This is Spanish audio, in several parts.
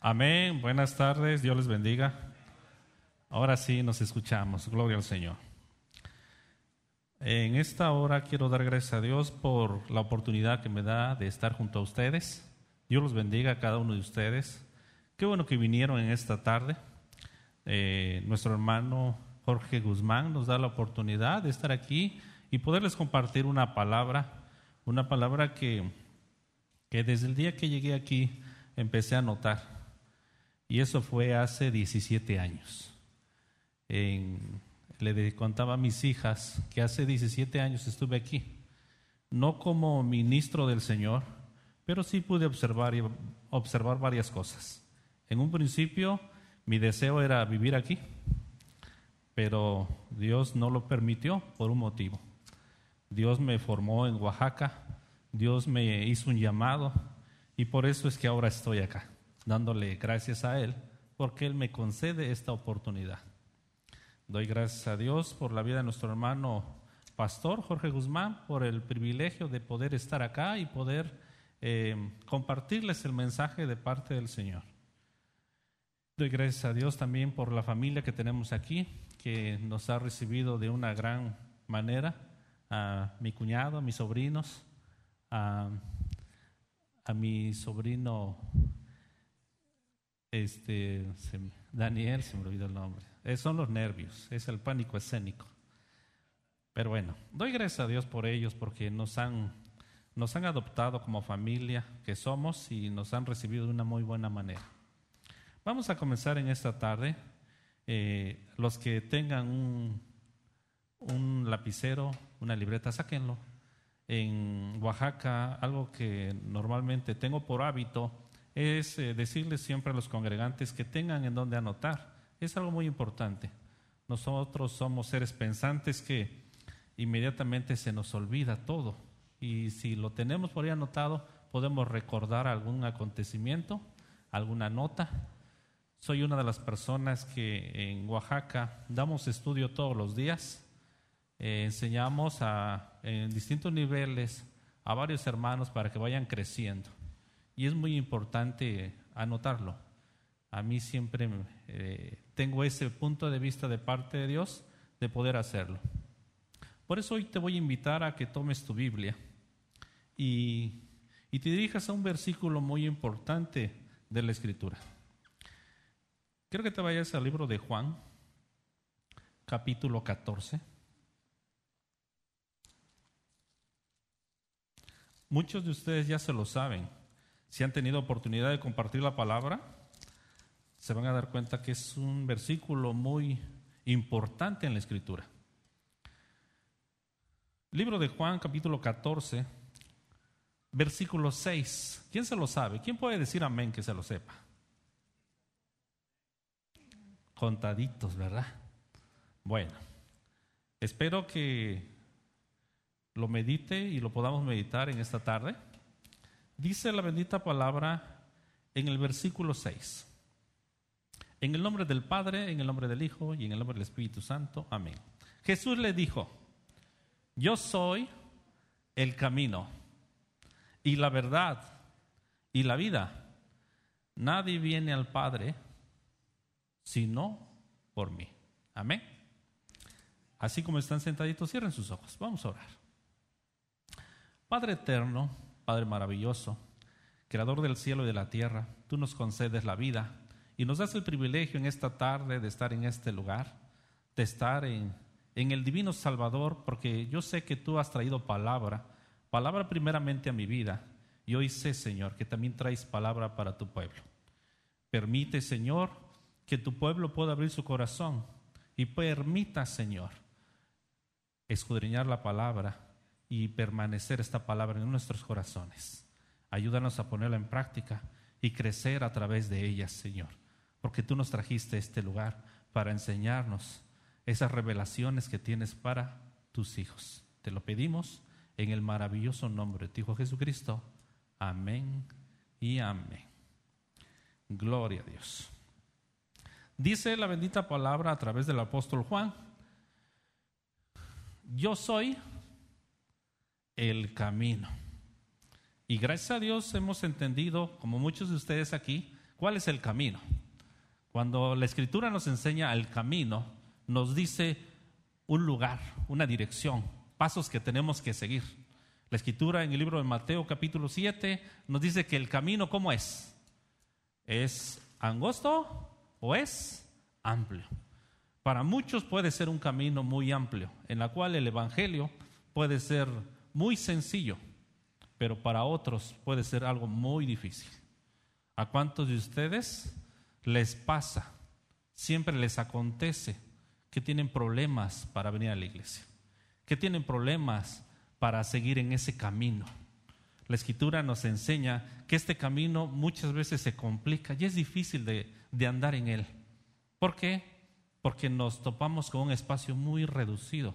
Amén, buenas tardes, Dios les bendiga. Ahora sí nos escuchamos, gloria al Señor. En esta hora quiero dar gracias a Dios por la oportunidad que me da de estar junto a ustedes. Dios los bendiga a cada uno de ustedes. Qué bueno que vinieron en esta tarde. Eh, nuestro hermano Jorge Guzmán nos da la oportunidad de estar aquí y poderles compartir una palabra, una palabra que, que desde el día que llegué aquí empecé a notar y eso fue hace 17 años. le contaba a mis hijas que hace 17 años estuve aquí, no como ministro del Señor, pero sí pude observar, observar varias cosas. En un principio mi deseo era vivir aquí, pero Dios no lo permitió por un motivo. Dios me formó en Oaxaca, Dios me hizo un llamado y por eso es que ahora estoy acá dándole gracias a Él porque Él me concede esta oportunidad. Doy gracias a Dios por la vida de nuestro hermano pastor Jorge Guzmán, por el privilegio de poder estar acá y poder eh, compartirles el mensaje de parte del Señor. Doy gracias a Dios también por la familia que tenemos aquí, que nos ha recibido de una gran manera, a mi cuñado, a mis sobrinos, a, a mi sobrino este, Daniel, se me olvidó el nombre. Eh, son los nervios, es el pánico escénico. Pero bueno, doy gracias a Dios por ellos porque nos han, nos han adoptado como familia que somos y nos han recibido de una muy buena manera. Vamos a comenzar en esta tarde. Eh, los que tengan un, un lapicero, una libreta, sáquenlo. En Oaxaca, algo que normalmente tengo por hábito es eh, decirles siempre a los congregantes que tengan en dónde anotar. Es algo muy importante. Nosotros somos seres pensantes que inmediatamente se nos olvida todo. Y si lo tenemos por ahí anotado, podemos recordar algún acontecimiento, alguna nota. Soy una de las personas que en Oaxaca damos estudio todos los días. Eh, enseñamos en distintos niveles a varios hermanos para que vayan creciendo y es muy importante anotarlo. A mí siempre eh, tengo ese punto de vista de parte de Dios de poder hacerlo. Por eso hoy te voy a invitar a que tomes tu Biblia y, y te dirijas a un versículo muy importante de la Escritura. Quiero que te vayas al libro de Juan, capítulo 14. Muchos de ustedes ya se lo saben, si han tenido oportunidad de compartir la palabra, se van a dar cuenta que es un versículo muy importante en la escritura. Libro de Juan, capítulo 14, versículo 6. ¿Quién se lo sabe? ¿Quién puede decir amén que se lo sepa? Contaditos, ¿verdad? Bueno, espero que lo medite y lo podamos meditar en esta tarde. Dice la bendita palabra en el versículo 6. En el nombre del Padre, en el nombre del Hijo y en el nombre del Espíritu Santo. Amén. Jesús le dijo, yo soy el camino y la verdad y la vida. Nadie viene al Padre sino por mí. Amén. Así como están sentaditos, cierren sus ojos. Vamos a orar. Padre eterno, Padre maravilloso, Creador del cielo y de la tierra, tú nos concedes la vida y nos das el privilegio en esta tarde de estar en este lugar, de estar en, en el divino Salvador, porque yo sé que tú has traído palabra, palabra primeramente a mi vida, y hoy sé, Señor, que también traes palabra para tu pueblo. Permite, Señor, que tu pueblo pueda abrir su corazón y permita, Señor, escudriñar la palabra y permanecer esta palabra en nuestros corazones. Ayúdanos a ponerla en práctica y crecer a través de ella, Señor, porque tú nos trajiste este lugar para enseñarnos esas revelaciones que tienes para tus hijos. Te lo pedimos en el maravilloso nombre de tu Hijo Jesucristo. Amén y amén. Gloria a Dios. Dice la bendita palabra a través del apóstol Juan, yo soy el camino. Y gracias a Dios hemos entendido, como muchos de ustedes aquí, ¿Cuál es el camino? Cuando la escritura nos enseña el camino, nos dice un lugar, una dirección, pasos que tenemos que seguir. La escritura en el libro de Mateo capítulo 7 nos dice que el camino, ¿cómo es? ¿Es angosto o es amplio? Para muchos puede ser un camino muy amplio, en la cual el Evangelio puede ser muy sencillo, pero para otros puede ser algo muy difícil. ¿A cuántos de ustedes les pasa, siempre les acontece que tienen problemas para venir a la iglesia? Que tienen problemas para seguir en ese camino. La escritura nos enseña que este camino muchas veces se complica y es difícil de, andar en él. ¿Por qué? Porque nos topamos con un espacio muy reducido.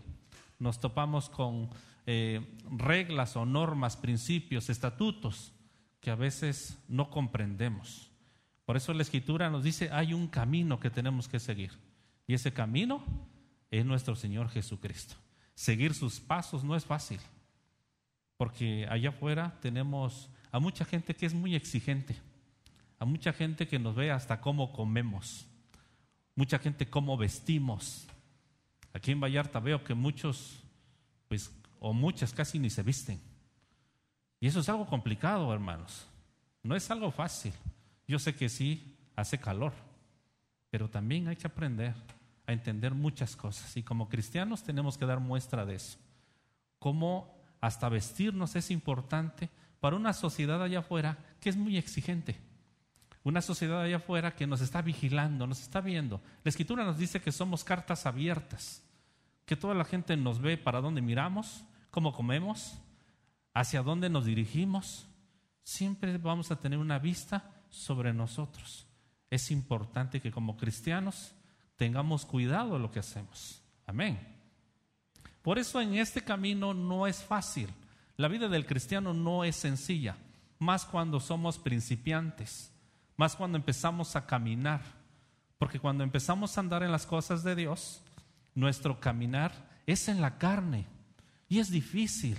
Nos topamos con eh, reglas o normas, principios, estatutos que a veces no comprendemos. Por eso la escritura nos dice, hay un camino que tenemos que seguir. Y ese camino es nuestro Señor Jesucristo. Seguir sus pasos no es fácil porque allá afuera tenemos a mucha gente que es muy exigente, a mucha gente que nos ve hasta cómo comemos, mucha gente cómo vestimos. Aquí en Vallarta veo que muchos, pues, o muchas casi ni se visten. Y eso es algo complicado, hermanos. No es algo fácil. Yo sé que sí hace calor, pero también hay que aprender a entender muchas cosas. Y como cristianos tenemos que dar muestra de eso. Cómo hasta vestirnos es importante para una sociedad allá afuera que es muy exigente. Una sociedad allá afuera que nos está vigilando, nos está viendo. La escritura nos dice que somos cartas abiertas, que toda la gente nos ve para dónde miramos, cómo comemos, hacia dónde nos dirigimos. Siempre vamos a tener una vista sobre nosotros. Es importante que como cristianos tengamos cuidado de lo que hacemos. Amén. Por eso en este camino no es fácil. La vida del cristiano no es sencilla, más cuando somos principiantes, más cuando empezamos a caminar. Porque cuando empezamos a andar en las cosas de Dios, nuestro caminar es en la carne y es difícil.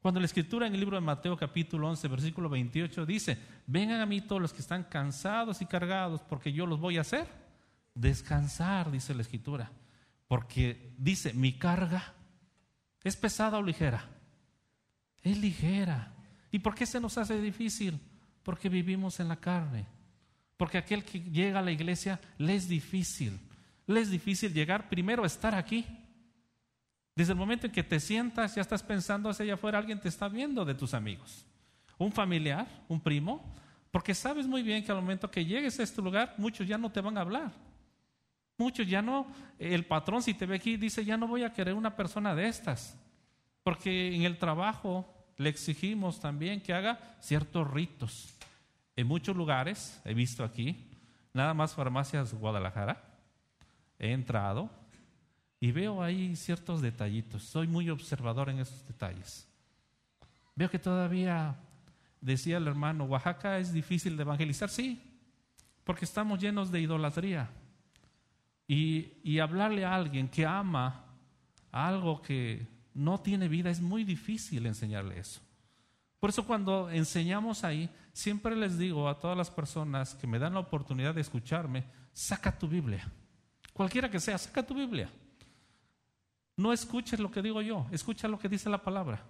Cuando la escritura en el libro de Mateo capítulo 11, versículo 28 dice, vengan a mí todos los que están cansados y cargados, porque yo los voy a hacer descansar, dice la escritura. Porque dice, mi carga ¿Es pesada o ligera? Es ligera. ¿Y por qué se nos hace difícil? Porque vivimos en la carne. Porque aquel que llega a la iglesia le es difícil. Le es difícil llegar primero a estar aquí. Desde el momento en que te sientas, ya estás pensando hacia allá afuera, alguien te está viendo de tus amigos. Un familiar, un primo, porque sabes muy bien que al momento que llegues a este lugar, muchos ya no te van a hablar. Muchos ya no, el patrón si te ve aquí dice, ya no voy a querer una persona de estas, porque en el trabajo le exigimos también que haga ciertos ritos. En muchos lugares, he visto aquí, nada más farmacias Guadalajara, he entrado y veo ahí ciertos detallitos. Soy muy observador en esos detalles. Veo que todavía, decía el hermano, Oaxaca es difícil de evangelizar, sí, porque estamos llenos de idolatría. Y, hablarle a alguien que ama algo que no tiene vida es muy difícil enseñarle eso. Por eso cuando enseñamos ahí, siempre les digo a todas las personas que me dan la oportunidad de escucharme, saca tu Biblia. Cualquiera que sea, saca tu Biblia. No escuches lo que digo yo, escucha lo que dice la palabra.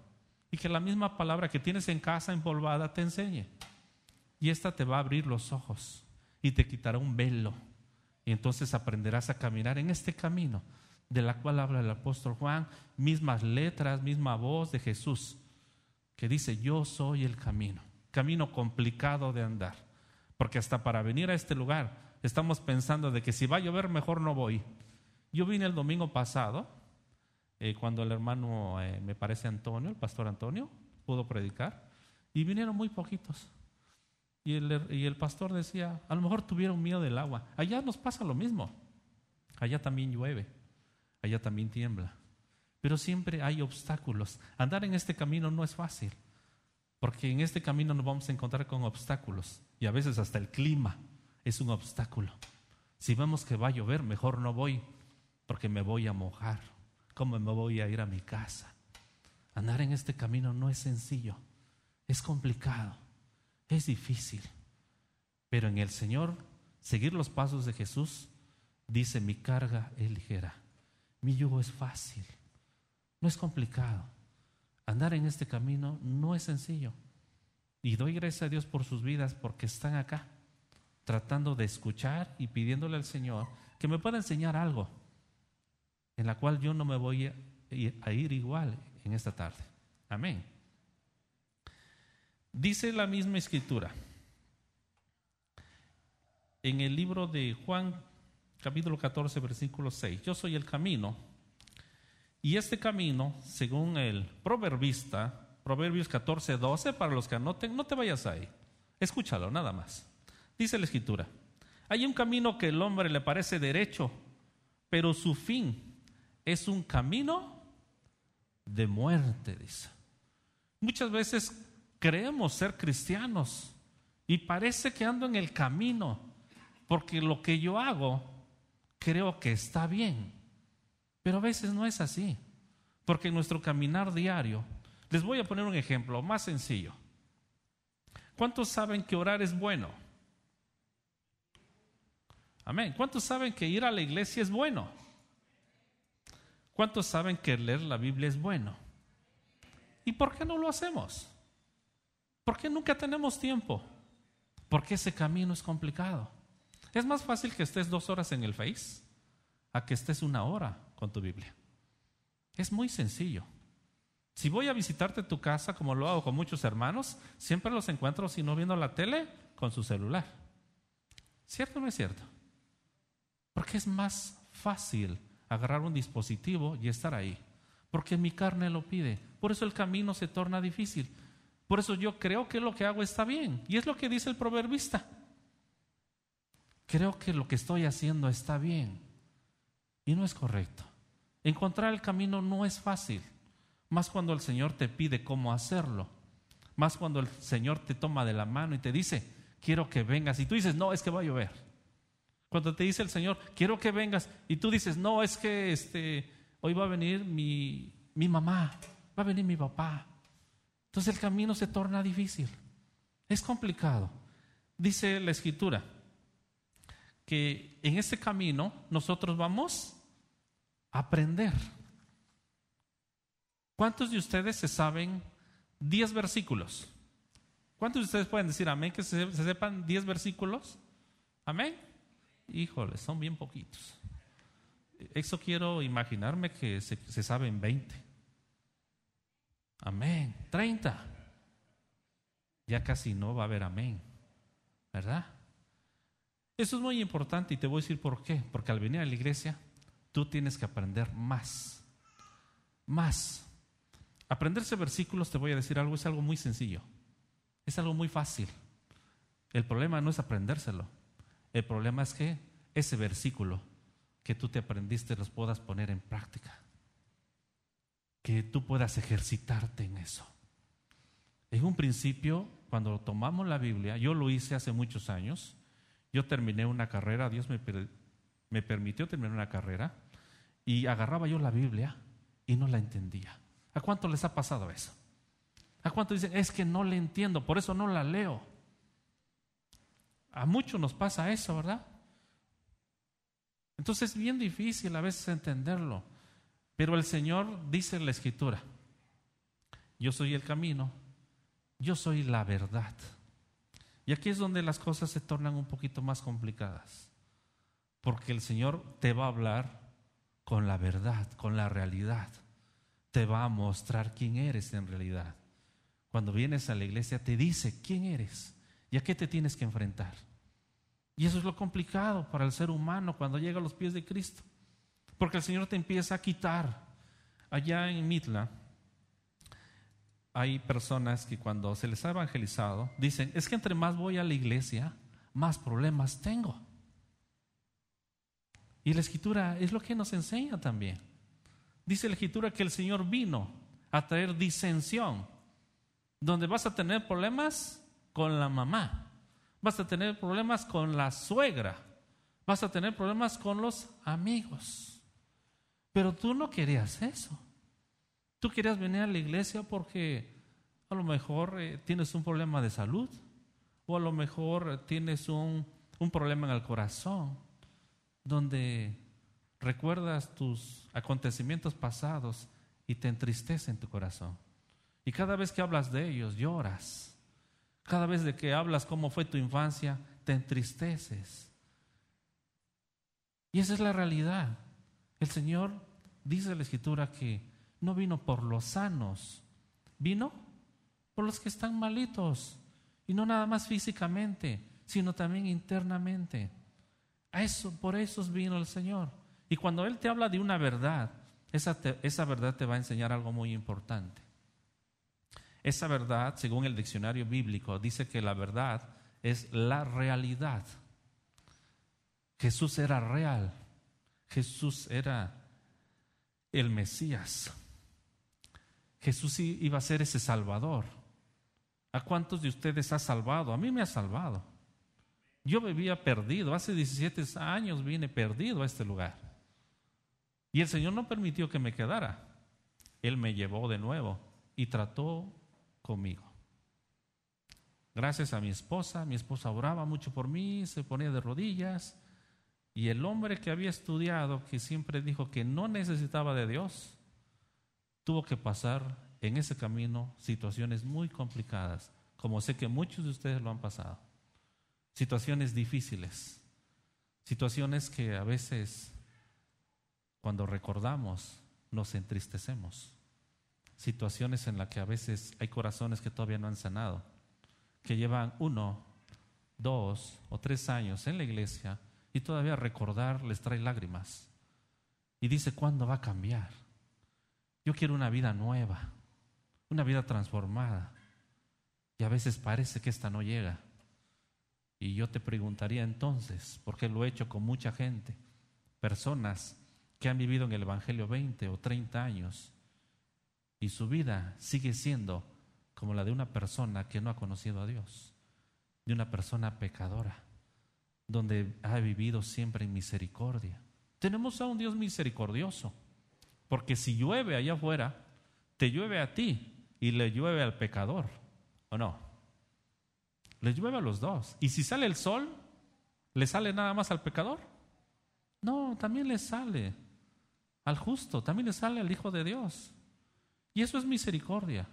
Y que la misma palabra que tienes en casa empolvada te enseñe. Y esta te va a abrir los ojos y te quitará un velo y entonces aprenderás a caminar en este camino de la cual habla el apóstol Juan, mismas letras, misma voz de Jesús, que dice, yo soy el camino, camino complicado de andar, porque hasta para venir a este lugar estamos pensando de que si va a llover mejor no voy. Yo vine el domingo pasado, eh, cuando el hermano, eh, me parece Antonio, el pastor Antonio, pudo predicar, y vinieron muy poquitos. Y el, pastor decía, a lo mejor tuvieron miedo del agua. Allá nos pasa lo mismo. Allá también llueve, allá también tiembla. Pero siempre hay obstáculos. Andar en este camino no es fácil, porque en este camino nos vamos a encontrar con obstáculos. Y a veces hasta el clima es un obstáculo. Si vemos que va a llover, mejor no voy, porque me voy a mojar. ¿Cómo me voy a ir a mi casa? Andar en este camino no es sencillo, es complicado. Es difícil. Pero en el Señor, seguir los pasos de Jesús, dice, mi carga es ligera, mi yugo es fácil, no es complicado. Andar en este camino no es sencillo. Y doy gracias a Dios por sus vidas porque están acá, tratando de escuchar y pidiéndole al Señor que me pueda enseñar algo en la cual yo no me voy a ir igual en esta tarde. Amén. Dice la misma escritura en el libro de Juan capítulo 14 versículo 6, yo soy el camino y este camino, según el proverbista, Proverbios 14, 12, para los que anoten, no te vayas ahí, escúchalo nada más. Dice la escritura, hay un camino que el hombre le parece derecho, pero su fin es un camino de muerte, dice. Muchas veces creemos ser cristianos y parece que ando en el camino, porque lo que yo hago creo que está bien, pero a veces no es así, porque en nuestro caminar diario, les voy a poner un ejemplo más sencillo. ¿Cuántos saben que orar es bueno? Amén. ¿Cuántos saben que ir a la iglesia es bueno? ¿Cuántos saben que leer la Biblia es bueno? ¿Y por qué no lo hacemos? ¿Por qué nunca tenemos tiempo? Porque ese camino es complicado. Es más fácil que estés dos horas en el Face a que estés una hora con tu Biblia. Es muy sencillo. Si voy a visitarte tu casa, como lo hago con muchos hermanos, siempre los encuentro, si no viendo la tele, con su celular. ¿Cierto o no es cierto? Porque es más fácil agarrar un dispositivo y estar ahí. Porque mi carne lo pide. Por eso el camino se torna difícil. Por eso yo creo que lo que hago está bien. Y es lo que dice el proverbista. Creo que lo que estoy haciendo está bien. Y no es correcto. Encontrar el camino no es fácil. Más cuando el Señor te pide cómo hacerlo. Más cuando el Señor te toma de la mano y te dice, quiero que vengas. Y tú dices, no, es que va a llover. Cuando te dice el Señor, quiero que vengas, y tú dices, no, es que este, hoy va a venir mi, mi mamá, va a venir mi papá. Entonces el camino se torna difícil. Es complicado. Dice la escritura que en este camino nosotros vamos a aprender. ¿Cuántos de ustedes se saben 10 versículos? ¿Cuántos de ustedes pueden decir amén que se, se sepan 10 versículos? Amén. Híjole, son bien poquitos. Eso quiero imaginarme que se, saben 20. Amén. 30. Ya casi no va a haber amén. ¿Verdad? Eso es muy importante y te voy a decir por qué. Porque al venir a la iglesia, tú tienes que aprender más. Más. Aprenderse versículos, te voy a decir algo, es algo muy sencillo. Es algo muy fácil. El problema no es aprendérselo. El problema es que ese versículo que tú te aprendiste los puedas poner en práctica. Que tú puedas ejercitarte en eso. En un principio, cuando tomamos la Biblia, yo lo hice hace muchos años, yo terminé una carrera, Dios me, me permitió terminar una carrera, y agarraba yo la Biblia y no la entendía. ¿A cuánto les ha pasado eso? ¿A cuánto dicen, es que no le entiendo, por eso no la leo? A muchos nos pasa eso, ¿verdad? Entonces es bien difícil a veces entenderlo. Pero el Señor dice en la Escritura, yo soy el camino, yo soy la verdad. Y aquí es donde las cosas se tornan un poquito más complicadas. Porque el Señor te va a hablar con la verdad, con la realidad. Te va a mostrar quién eres en realidad. Cuando vienes a la iglesia te dice quién eres y a qué te tienes que enfrentar. Y eso es lo complicado para el ser humano cuando llega a los pies de Cristo. Porque el Señor te empieza a quitar. Allá en Mitla hay personas que cuando se les ha evangelizado dicen, es que entre más voy a la iglesia, más problemas tengo. Y la escritura es lo que nos enseña también. Dice la escritura que el Señor vino a traer disensión, donde vas a tener problemas con la mamá vas a tener problemas con la suegra, vas a tener problemas con los amigos. Pero tú no querías eso. Tú querías venir a la iglesia porque a lo mejor eh, tienes un problema de salud o a lo mejor tienes un, un problema en el corazón, donde recuerdas tus acontecimientos pasados y te entristece en tu corazón. Y cada vez que hablas de ellos, lloras. Cada vez de que hablas cómo fue tu infancia, te entristeces. Y esa es la realidad. El Señor dice en la Escritura que no vino por los sanos, vino por los que están malitos. Y no nada más físicamente, sino también internamente. A eso, por eso vino el Señor. Y cuando Él te habla de una verdad, esa, esa verdad te va a enseñar algo muy importante. Esa verdad, según el diccionario bíblico, dice que la verdad es la realidad. Jesús era real. Jesús era el Mesías. Jesús iba a ser ese Salvador. ¿A cuántos de ustedes ha salvado? A mí me ha salvado. Yo vivía perdido. Hace 17 años vine perdido a este lugar. Y el Señor no permitió que me quedara. Él me llevó de nuevo y trató conmigo. Gracias a mi esposa, mi esposa oraba mucho por mí, se ponía de rodillas. Y el hombre que había estudiado, que siempre dijo que no necesitaba de Dios, tuvo que pasar en ese camino situaciones muy complicadas, como sé que muchos de ustedes lo han pasado. Situaciones difíciles, situaciones que a veces cuando recordamos nos entristecemos, situaciones en las que a veces hay corazones que todavía no han sanado, que llevan uno, dos o tres años en la iglesia y todavía recordar les trae lágrimas. Y dice, ¿cuándo va a cambiar? Yo quiero una vida nueva una vida transformada. Y a veces parece que esta no llega. Y yo te preguntaría entonces, porque lo he hecho con mucha gente, personas que han vivido en el Evangelio 20 o 30 años y su vida sigue siendo como la de una persona que no ha conocido a Dios, de una persona pecadora, donde ha vivido siempre en misericordia. Tenemos a un Dios misericordioso, porque si llueve allá afuera, te llueve a ti y le llueve al pecador, ¿o no? Le llueve a los dos. ¿Y si sale el sol, le sale nada más al pecador? No, también le sale al justo, también le sale al Hijo de Dios. Y eso es misericordia.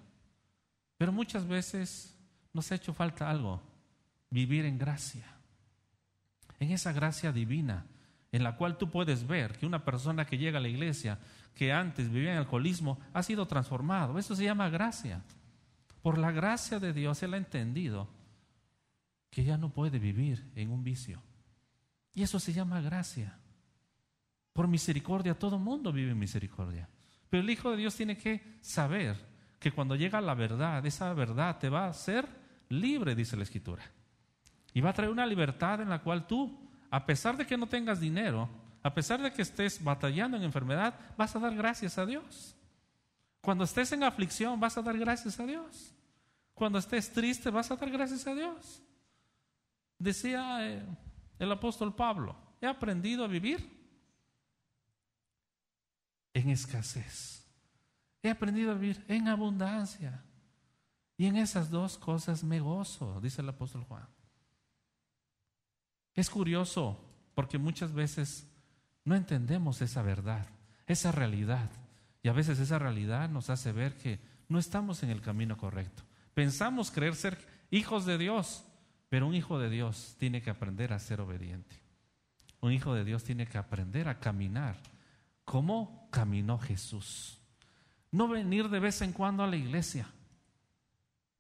Pero muchas veces nos ha hecho falta algo, vivir en gracia, en esa gracia divina, en la cual tú puedes ver que una persona que llega a la iglesia que antes vivía en alcoholismo ha sido transformado. Eso se llama gracia. Por la gracia de Dios él ha entendido que ya no puede vivir en un vicio. Y eso se llama gracia. Por misericordia, todo mundo vive en misericordia. Pero el Hijo de Dios tiene que saber que cuando llega la verdad, esa verdad te va a hacer libre, dice la Escritura. Y va a traer una libertad en la cual tú, a pesar de que no tengas dinero, a pesar de que estés batallando en enfermedad, vas a dar gracias a Dios. Cuando estés en aflicción, vas a dar gracias a Dios. Cuando estés triste, vas a dar gracias a Dios. Decía eh, el apóstol Pablo, he aprendido a vivir en escasez. He aprendido a vivir en abundancia. Y en esas dos cosas me gozo, dice el apóstol Juan. Es curioso porque muchas veces no entendemos esa verdad, esa realidad. Y a veces esa realidad nos hace ver que no estamos en el camino correcto. Pensamos creer ser hijos de Dios, pero un hijo de Dios tiene que aprender a ser obediente. Un hijo de Dios tiene que aprender a caminar como caminó Jesús. No venir de vez en cuando a la iglesia.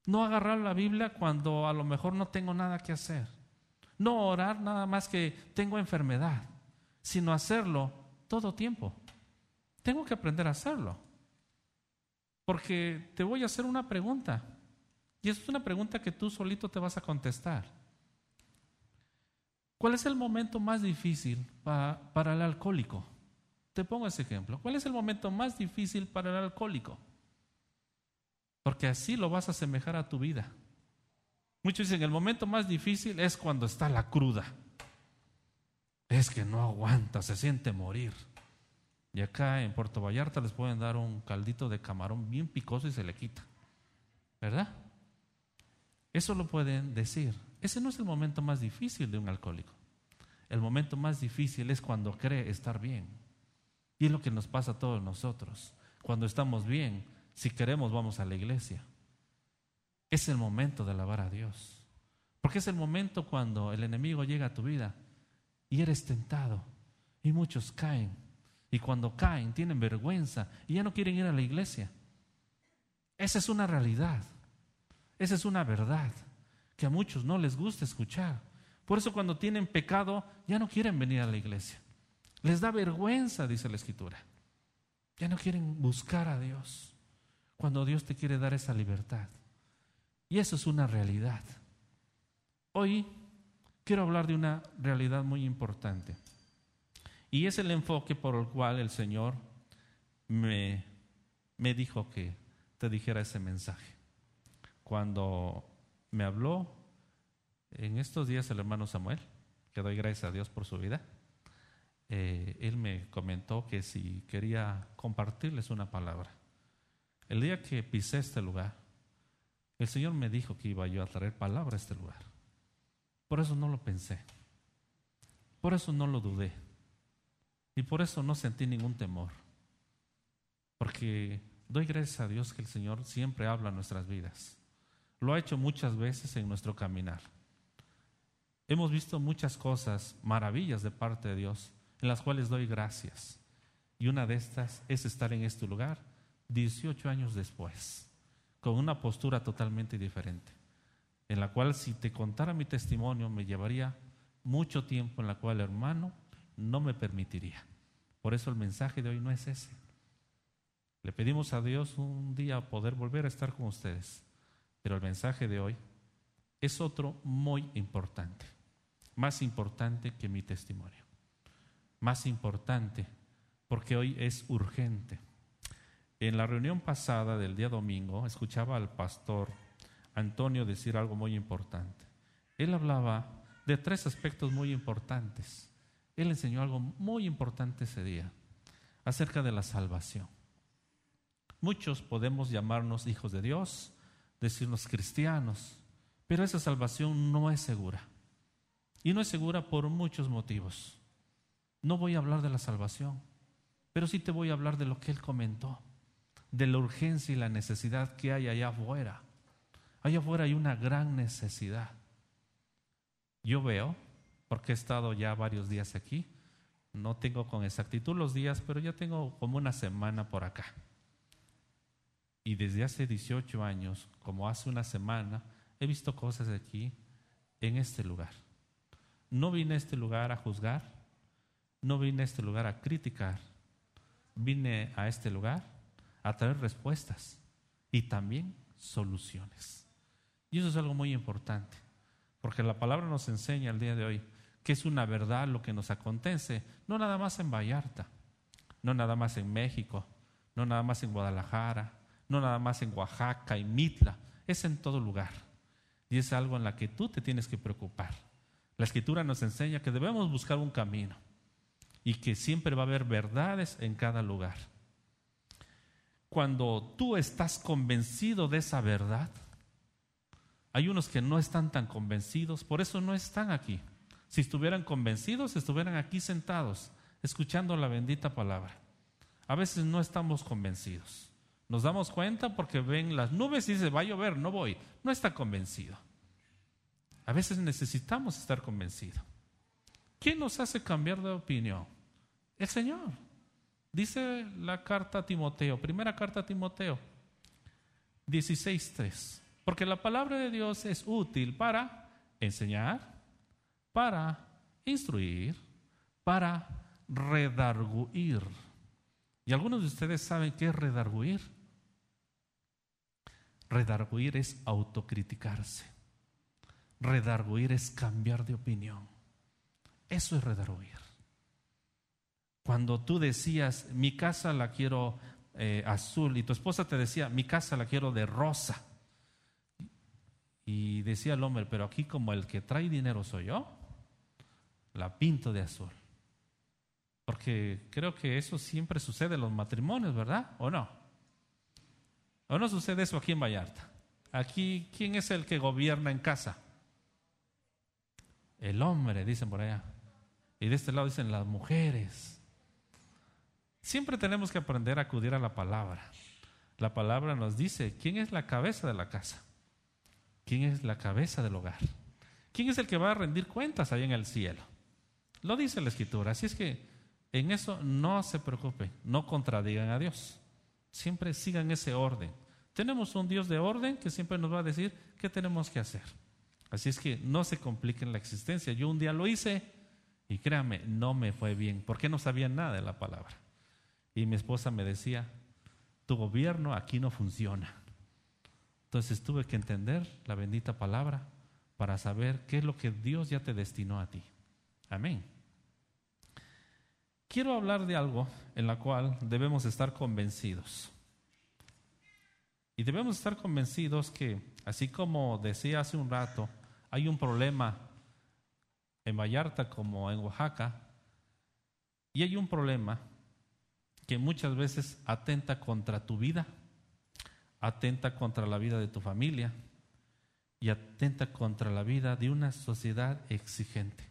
No agarrar la Biblia cuando a lo mejor no tengo nada que hacer. No orar nada más que tengo enfermedad sino hacerlo todo tiempo. Tengo que aprender a hacerlo. Porque te voy a hacer una pregunta. Y es una pregunta que tú solito te vas a contestar. ¿Cuál es el momento más difícil para, el alcohólico? Te pongo ese ejemplo. ¿Cuál es el momento más difícil para el alcohólico? Porque así lo vas a asemejar a tu vida. Muchos dicen, el momento más difícil es cuando está la cruda es que no aguanta, se siente morir. Y acá en Puerto Vallarta les pueden dar un caldito de camarón bien picoso y se le quita. ¿Verdad? Eso lo pueden decir. Ese no es el momento más difícil de un alcohólico. El momento más difícil es cuando cree estar bien. Y es lo que nos pasa a todos nosotros. Cuando estamos bien, si queremos, vamos a la iglesia. Es el momento de alabar a Dios. Porque es el momento cuando el enemigo llega a tu vida y eres tentado. Y muchos caen. Y cuando caen, tienen vergüenza y ya no quieren ir a la iglesia. Esa es una realidad. Esa es una verdad que a muchos no les gusta escuchar. Por eso cuando tienen pecado ya no quieren venir a la iglesia. Les da vergüenza, dice la escritura. Ya no quieren buscar a Dios cuando Dios te quiere dar esa libertad. Y eso es una realidad. Hoy quiero hablar de una realidad muy importante. Y es el enfoque por el cual el Señor me, me dijo que te dijera ese mensaje. Cuando me habló en estos días el hermano Samuel, que doy gracias a Dios por su vida, eh, él me comentó que si quería compartirles una palabra. El día que pisé este lugar, el Señor me dijo que iba yo a traer palabra a este lugar. Por eso no lo pensé. Por eso no lo dudé. Y por eso no sentí ningún temor. Porque doy gracias a Dios que el Señor siempre habla en nuestras vidas. Lo ha hecho muchas veces en nuestro caminar. Hemos visto muchas cosas, maravillas de parte de Dios, en las cuales doy gracias. Y una de estas es estar en este lugar 18 años después, con una postura totalmente diferente, en la cual si te contara mi testimonio me llevaría mucho tiempo en la cual hermano no me permitiría. Por eso el mensaje de hoy no es ese. Le pedimos a Dios un día poder volver a estar con ustedes, pero el mensaje de hoy es otro muy importante, más importante que mi testimonio, más importante porque hoy es urgente. En la reunión pasada del día domingo escuchaba al pastor Antonio decir algo muy importante. Él hablaba de tres aspectos muy importantes. Él enseñó algo muy importante ese día acerca de la salvación. Muchos podemos llamarnos hijos de Dios, decirnos cristianos, pero esa salvación no es segura. Y no es segura por muchos motivos. No voy a hablar de la salvación, pero sí te voy a hablar de lo que él comentó, de la urgencia y la necesidad que hay allá afuera. Allá afuera hay una gran necesidad. Yo veo, porque he estado ya varios días aquí, no tengo con exactitud los días, pero ya tengo como una semana por acá. Y desde hace 18 años, como hace una semana, he visto cosas aquí en este lugar. No vine a este lugar a juzgar, no vine a este lugar a criticar, vine a este lugar a traer respuestas y también soluciones. Y eso es algo muy importante, porque la palabra nos enseña el día de hoy que es una verdad lo que nos acontece, no nada más en Vallarta, no nada más en México, no nada más en Guadalajara, no nada más en Oaxaca y Mitla, es en todo lugar. Y es algo en la que tú te tienes que preocupar. La escritura nos enseña que debemos buscar un camino y que siempre va a haber verdades en cada lugar. Cuando tú estás convencido de esa verdad, hay unos que no están tan convencidos, por eso no están aquí. Si estuvieran convencidos, estuvieran aquí sentados, escuchando la bendita palabra. A veces no estamos convencidos. Nos damos cuenta porque ven las nubes y dice, va a llover, no voy. No está convencido. A veces necesitamos estar convencidos. ¿Quién nos hace cambiar de opinión? El Señor. Dice la carta a Timoteo, primera carta a Timoteo, 16.3. Porque la palabra de Dios es útil para enseñar, para instruir, para redarguir. Y algunos de ustedes saben qué es redarguir. Redarguir es autocriticarse. Redarguir es cambiar de opinión. Eso es redarguir. Cuando tú decías, mi casa la quiero eh, azul, y tu esposa te decía, mi casa la quiero de rosa. Y decía el hombre, pero aquí como el que trae dinero soy yo, la pinto de azul. Porque creo que eso siempre sucede en los matrimonios, ¿verdad? ¿O no? ¿O no sucede eso aquí en Vallarta? Aquí, ¿quién es el que gobierna en casa? el hombre, dicen por allá. Y de este lado dicen las mujeres. Siempre tenemos que aprender a acudir a la palabra. La palabra nos dice quién es la cabeza de la casa, quién es la cabeza del hogar, quién es el que va a rendir cuentas ahí en el cielo. Lo dice la escritura. Así es que en eso no se preocupen, no contradigan a Dios. Siempre sigan ese orden. Tenemos un Dios de orden que siempre nos va a decir qué tenemos que hacer. Así es que no se compliquen la existencia. Yo un día lo hice y créame, no me fue bien, porque no sabía nada de la palabra. Y mi esposa me decía, tu gobierno aquí no funciona. Entonces tuve que entender la bendita palabra para saber qué es lo que Dios ya te destinó a ti. Amén. Quiero hablar de algo en la cual debemos estar convencidos. Y debemos estar convencidos que, así como decía hace un rato, hay un problema en Vallarta como en Oaxaca, y hay un problema que muchas veces atenta contra tu vida, atenta contra la vida de tu familia y atenta contra la vida de una sociedad exigente.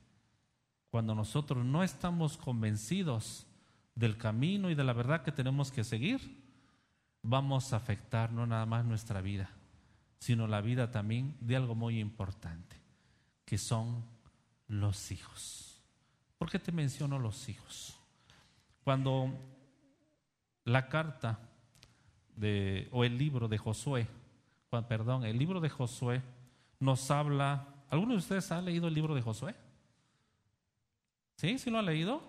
Cuando nosotros no estamos convencidos del camino y de la verdad que tenemos que seguir, vamos a afectar no nada más nuestra vida, sino la vida también de algo muy importante, que son los hijos. ¿Por qué te menciono los hijos? Cuando la carta de, o el libro de Josué, perdón, el libro de Josué nos habla, ¿alguno de ustedes ha leído el libro de Josué? ¿Sí? ¿Sí lo ha leído?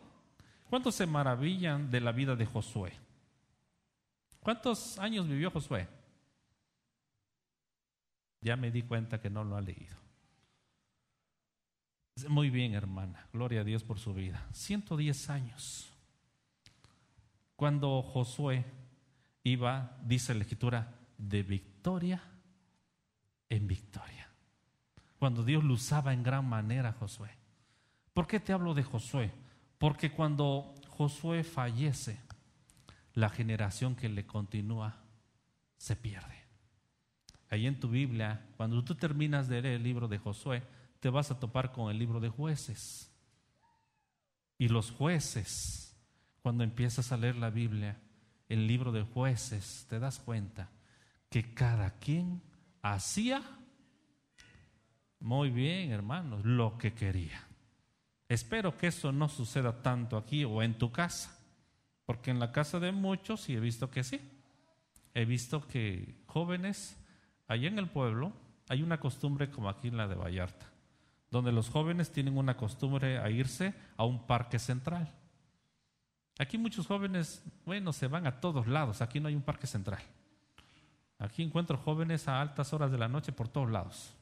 ¿Cuántos se maravillan de la vida de Josué? ¿Cuántos años vivió Josué? Ya me di cuenta que no lo ha leído. Muy bien, hermana. Gloria a Dios por su vida. 110 años. Cuando Josué iba, dice la escritura, de victoria en victoria. Cuando Dios lo usaba en gran manera Josué. ¿Por qué te hablo de Josué? Porque cuando Josué fallece, la generación que le continúa se pierde. Ahí en tu Biblia, cuando tú terminas de leer el libro de Josué, te vas a topar con el libro de jueces. Y los jueces, cuando empiezas a leer la Biblia, el libro de jueces, te das cuenta que cada quien hacía muy bien, hermanos, lo que quería. Espero que eso no suceda tanto aquí o en tu casa. Porque en la casa de muchos sí he visto que sí. He visto que jóvenes, allá en el pueblo, hay una costumbre como aquí en la de Vallarta, donde los jóvenes tienen una costumbre a irse a un parque central. Aquí muchos jóvenes, bueno, se van a todos lados, aquí no hay un parque central. Aquí encuentro jóvenes a altas horas de la noche por todos lados.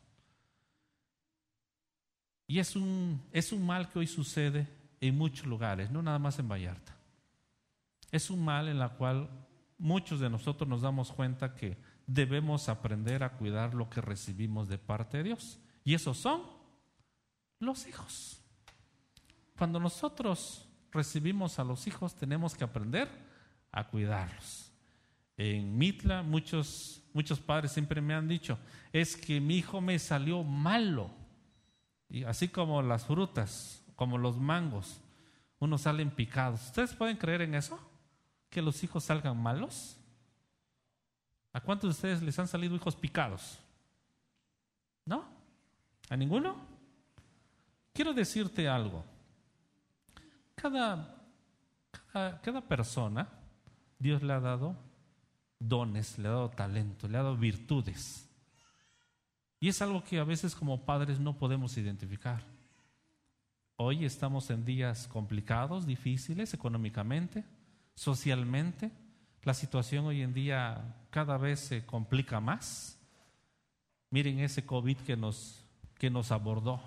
Y es un, es un mal que hoy sucede en muchos lugares, no nada más en Vallarta. Es un mal en la cual muchos de nosotros nos damos cuenta que debemos aprender a cuidar lo que recibimos de parte de Dios. Y esos son los hijos. Cuando nosotros recibimos a los hijos, tenemos que aprender a cuidarlos. En Mitla, muchos, muchos padres siempre me han dicho, es que mi hijo me salió malo. Y así como las frutas, como los mangos, unos salen picados. ¿Ustedes pueden creer en eso? que los hijos salgan malos? ¿A cuántos de ustedes les han salido hijos picados? ¿No? ¿A ninguno? Quiero decirte algo. Cada, cada, persona, Dios le ha dado dones, le ha dado talento, le ha dado virtudes. Y es algo que a veces como padres no podemos identificar. Hoy estamos en días complicados, difíciles económicamente socialmente. La situación hoy en día cada vez se complica más. Miren ese COVID que nos, que nos abordó,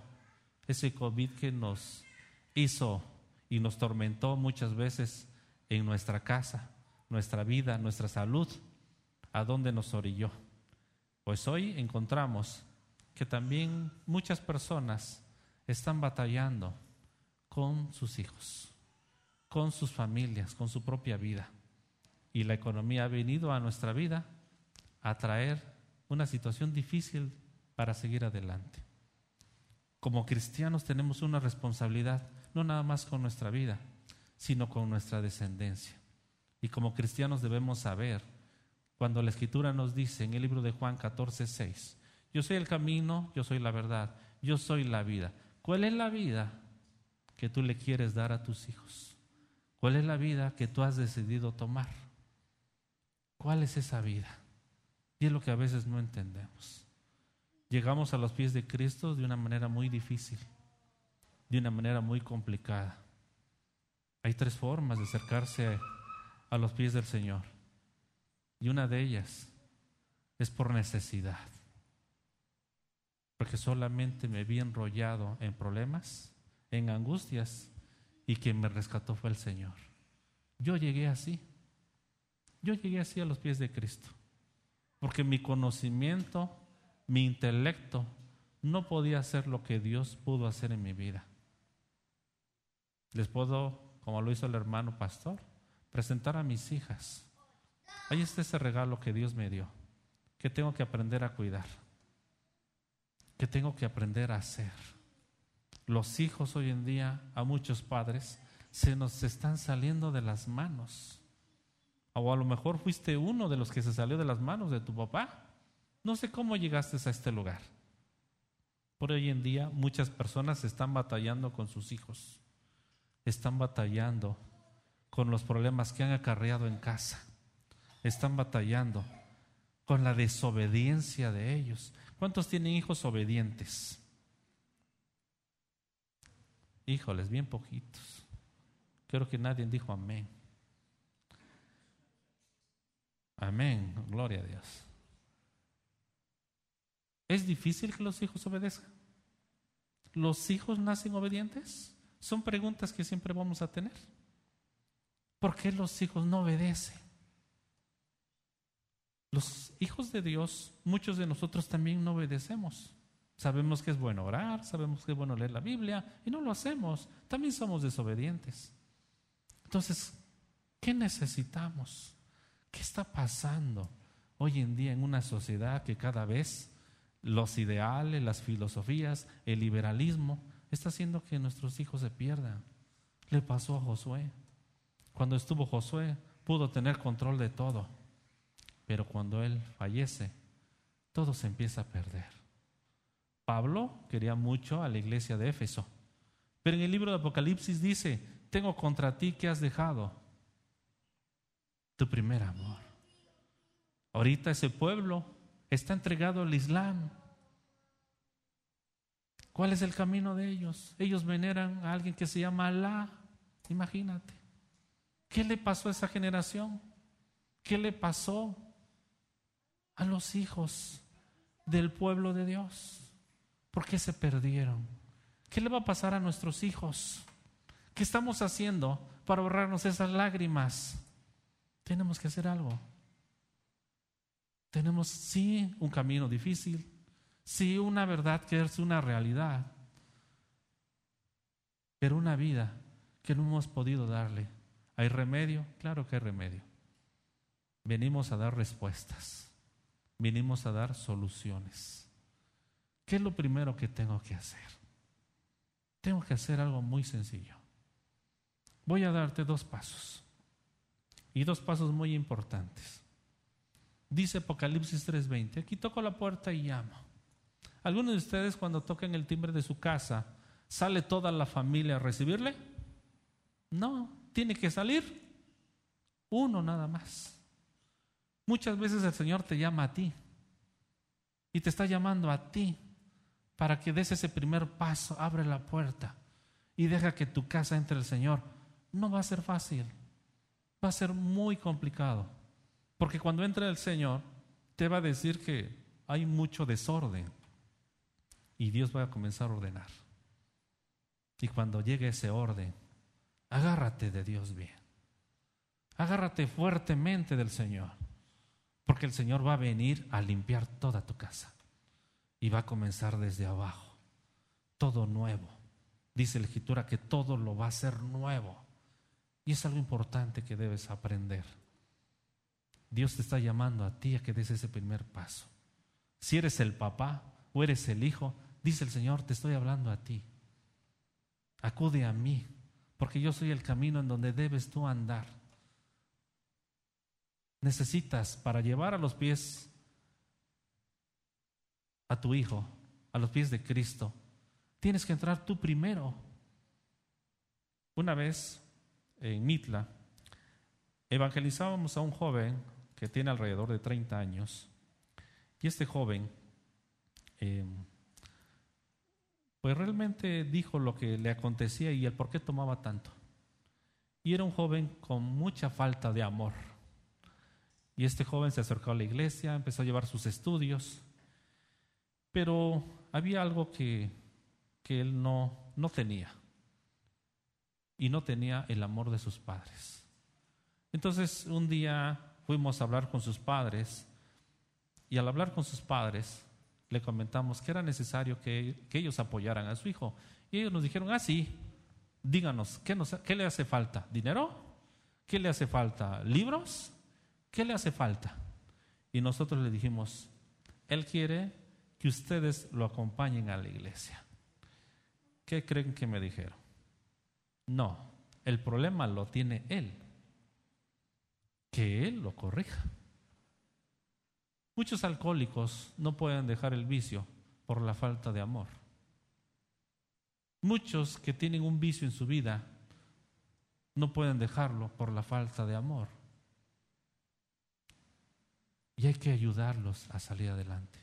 ese COVID que nos hizo y nos tormentó muchas veces en nuestra casa, nuestra vida, nuestra salud, a dónde nos orilló. Pues hoy encontramos que también muchas personas están batallando con sus hijos con sus familias, con su propia vida. Y la economía ha venido a nuestra vida a traer una situación difícil para seguir adelante. como cristianos tenemos una responsabilidad, no nada más con nuestra vida, sino con nuestra descendencia. Y como cristianos debemos saber, cuando la escritura nos dice en el libro de Juan 14, 6, yo soy el camino, yo soy la verdad, yo soy la vida. ¿Cuál es la vida que tú le quieres dar a tus hijos? ¿Cuál es la vida que tú has decidido tomar? ¿Cuál es esa vida? Y es lo que a veces no entendemos. Llegamos a los pies de Cristo de una manera muy difícil, de una manera muy complicada. Hay tres formas de acercarse a los pies del Señor. Y una de ellas es por necesidad. Porque solamente me vi enrollado en problemas, en angustias, y quien me rescató fue el Señor. Yo llegué así. Yo llegué así a los pies de Cristo. Porque mi conocimiento, mi intelecto, no podía hacer lo que Dios pudo hacer en mi vida. Les puedo, como lo hizo el hermano pastor, presentar a mis hijas. Ahí está ese regalo que Dios me dio, que tengo que aprender a cuidar, que tengo que aprender a hacer. Los hijos hoy en día, a muchos padres, se nos están saliendo de las manos. O a lo mejor fuiste uno de los que se salió de las manos de tu papá. No sé cómo llegaste a este lugar. Por hoy en día muchas personas están batallando con sus hijos. Están batallando con los problemas que han acarreado en casa. Están batallando con la desobediencia de ellos. ¿Cuántos tienen hijos obedientes? Híjoles, bien poquitos. Creo que nadie dijo amén. Amén, gloria a Dios. ¿Es difícil que los hijos obedezcan? ¿Los hijos nacen obedientes? Son preguntas que siempre vamos a tener. ¿Por qué los hijos no obedecen? Los hijos de Dios, muchos de nosotros también no obedecemos. Sabemos que es bueno orar, sabemos que es bueno leer la Biblia y no lo hacemos. También somos desobedientes. Entonces, ¿qué necesitamos? ¿Qué está pasando hoy en día en una sociedad que cada vez los ideales, las filosofías, el liberalismo está haciendo que nuestros hijos se pierdan? Le pasó a Josué. Cuando estuvo Josué, pudo tener control de todo. Pero cuando él fallece, todo se empieza a perder. Pablo quería mucho a la iglesia de Éfeso. Pero en el libro de Apocalipsis dice, tengo contra ti que has dejado tu primer amor. Ahorita ese pueblo está entregado al Islam. ¿Cuál es el camino de ellos? Ellos veneran a alguien que se llama Alá. Imagínate. ¿Qué le pasó a esa generación? ¿Qué le pasó a los hijos del pueblo de Dios? ¿Por qué se perdieron? ¿Qué le va a pasar a nuestros hijos? ¿Qué estamos haciendo para ahorrarnos esas lágrimas? Tenemos que hacer algo. Tenemos, sí, un camino difícil, sí, una verdad que es una realidad, pero una vida que no hemos podido darle. ¿Hay remedio? Claro que hay remedio. Venimos a dar respuestas, venimos a dar soluciones. ¿Qué es lo primero que tengo que hacer? Tengo que hacer algo muy sencillo. Voy a darte dos pasos. Y dos pasos muy importantes. Dice Apocalipsis 3:20, aquí toco la puerta y llamo. ¿Algunos de ustedes cuando toquen el timbre de su casa, sale toda la familia a recibirle? No, tiene que salir uno nada más. Muchas veces el Señor te llama a ti y te está llamando a ti para que des ese primer paso, abre la puerta y deja que tu casa entre el Señor. No va a ser fácil, va a ser muy complicado, porque cuando entre el Señor te va a decir que hay mucho desorden y Dios va a comenzar a ordenar. Y cuando llegue ese orden, agárrate de Dios bien. Agárrate fuertemente del Señor, porque el Señor va a venir a limpiar toda tu casa y va a comenzar desde abajo. Todo nuevo. Dice la escritura que todo lo va a ser nuevo. Y es algo importante que debes aprender. Dios te está llamando a ti a que des ese primer paso. Si eres el papá o eres el hijo, Dice el Señor, te estoy hablando a ti. Acude a mí, porque yo soy el camino en donde debes tú andar. Necesitas para llevar a los pies a tu hijo, a los pies de Cristo, tienes que entrar tú primero. Una vez en Mitla, evangelizábamos a un joven que tiene alrededor de 30 años. Y este joven, em, pues realmente dijo lo que le acontecía y el por qué tomaba tanto. Y era un joven con mucha falta de amor. Y este joven se acercó a la iglesia, empezó a llevar sus estudios, pero había algo que, que él no, no tenía. Y no tenía el amor de sus padres. Entonces un día fuimos a hablar con sus padres y al hablar con sus padres le comentamos que era necesario que, ellos apoyaran a su hijo. Y ellos nos dijeron, ah, sí, díganos, ¿qué, ¿qué le hace falta? ¿Dinero? ¿Qué le hace falta? ¿Libros? ¿Qué le hace falta? Y nosotros le dijimos, Él quiere que ustedes lo acompañen a la iglesia. ¿Qué creen que me dijeron? No, el problema lo tiene Él que Él lo corrija. Muchos alcohólicos no pueden dejar el vicio por la falta de amor. Muchos que tienen un vicio en su vida no pueden dejarlo por la falta de amor. Y hay que ayudarlos a salir adelante.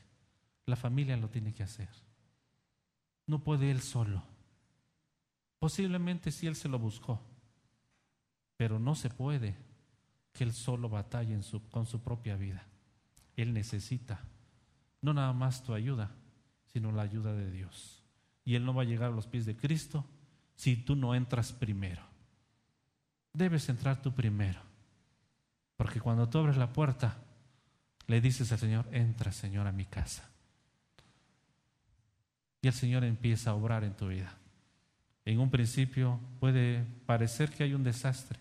La familia lo tiene que hacer. No puede él solo. Posiblemente si él se lo buscó, pero no se puede que él solo batalla con su propia vida. Él necesita no nada más tu ayuda, sino la ayuda de Dios. Y él no va a llegar a los pies de Cristo si tú no entras primero. Debes entrar tú primero. Porque cuando tú abres la puerta, le dices al Señor, entra Señor a mi casa. Y el Señor empieza a obrar en tu vida. En un principio puede parecer que hay un desastre,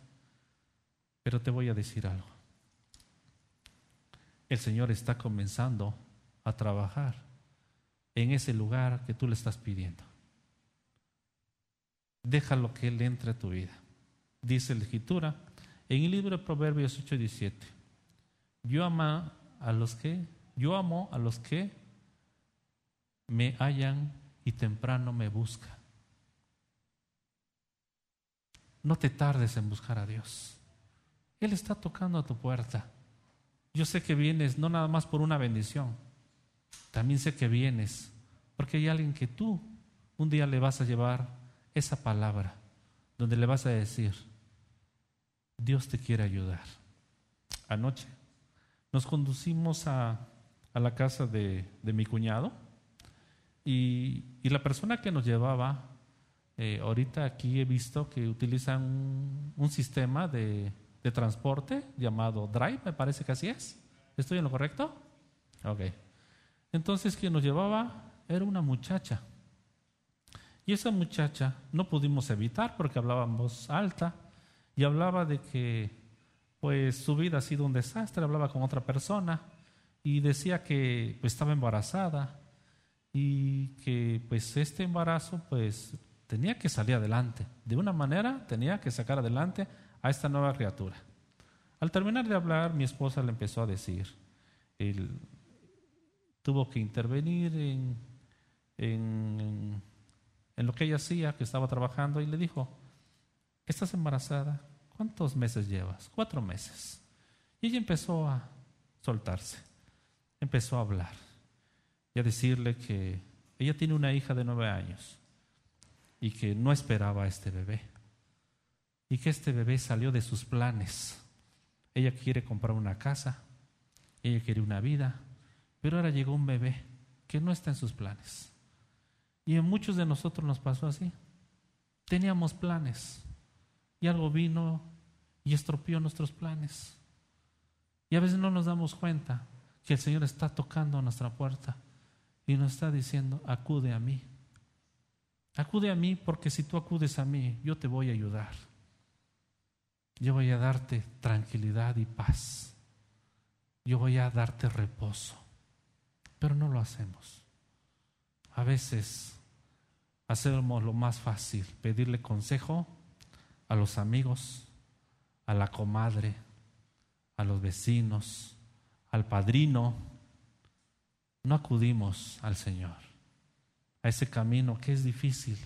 pero te voy a decir algo. El Señor está comenzando a trabajar en ese lugar que tú le estás pidiendo. Déjalo que Él entre a tu vida. Dice la Escritura en el libro de Proverbios 8 y 17. Yo a los que, yo amo a los que me hallan y temprano me buscan. No te tardes en buscar a Dios. Él está tocando a tu puerta. Yo sé que vienes no nada más por una bendición, también sé que vienes porque hay alguien que tú un día le vas a llevar esa palabra, donde le vas a decir, Dios te quiere ayudar. Anoche nos conducimos a, la casa de, mi cuñado y, la persona que nos llevaba, eh, ahorita aquí he visto que utilizan un sistema de, de transporte llamado Drive, me parece que así es. ¿Estoy en lo correcto? Ok. Entonces quien nos llevaba era una muchacha. Y esa muchacha no pudimos evitar porque hablábamos alta y hablaba de que pues su vida ha sido un desastre, hablaba con otra persona y decía que pues, estaba embarazada y que pues este embarazo pues tenía que salir adelante. De una manera tenía que sacar adelante a esta nueva criatura. Al terminar de hablar, mi esposa le empezó a decir, él tuvo que intervenir en, en, lo que ella hacía, que estaba trabajando, y le dijo, ¿estás embarazada? ¿Cuántos meses llevas? Cuatro meses. Y ella empezó a soltarse, empezó a hablar y a decirle que ella tiene una hija de nueve años y que no esperaba a este bebé y que este bebé salió de sus planes. Ella quiere comprar una casa, ella quiere una vida, pero ahora llegó un bebé que no está en sus planes. Y en muchos de nosotros nos pasó así. Teníamos planes y algo vino y estropeó nuestros planes. Y a veces no nos damos cuenta que el Señor está tocando a nuestra puerta y nos está diciendo, acude a mí. Acude a mí porque si tú acudes a mí, yo te voy a ayudar yo voy a darte tranquilidad y paz. Yo voy a darte reposo. Pero no lo hacemos. a veces hacemos lo más fácil, pedirle consejo a los amigos, a la comadre, a los vecinos, al padrino. No acudimos al Señor, a ese camino que es difícil,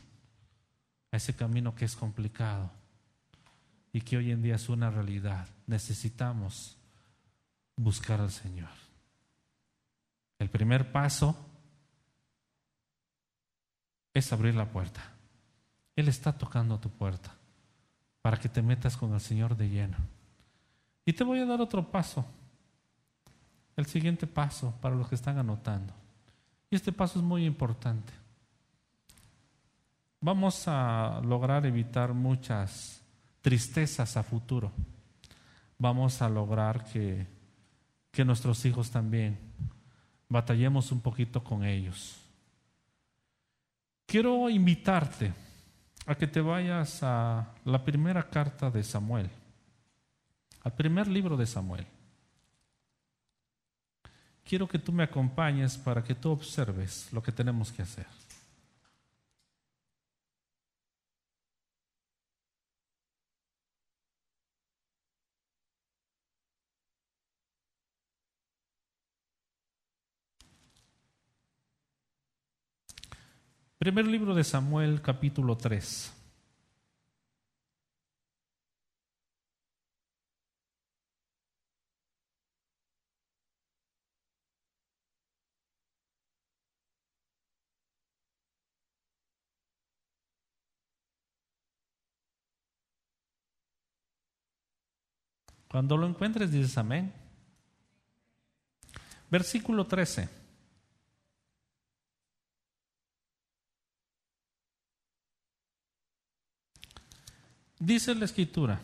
a ese camino que es complicado y que hoy en día es una realidad. Necesitamos buscar al Señor. El primer paso es abrir la puerta. Él está tocando tu puerta para que te metas con el Señor de lleno. Y te voy a dar otro paso, el siguiente paso para los que están anotando. Y este paso es muy importante. Vamos a lograr evitar muchas tristezas a futuro. Vamos a lograr que, que nuestros hijos también batallemos un poquito con ellos. Quiero invitarte a que te vayas a la primera carta de Samuel, al primer libro de Samuel. Quiero que tú me acompañes para que tú observes lo que tenemos que hacer. Primer libro de Samuel, capítulo 3. Cuando lo encuentres dices amén. Versículo 13. Dice la escritura,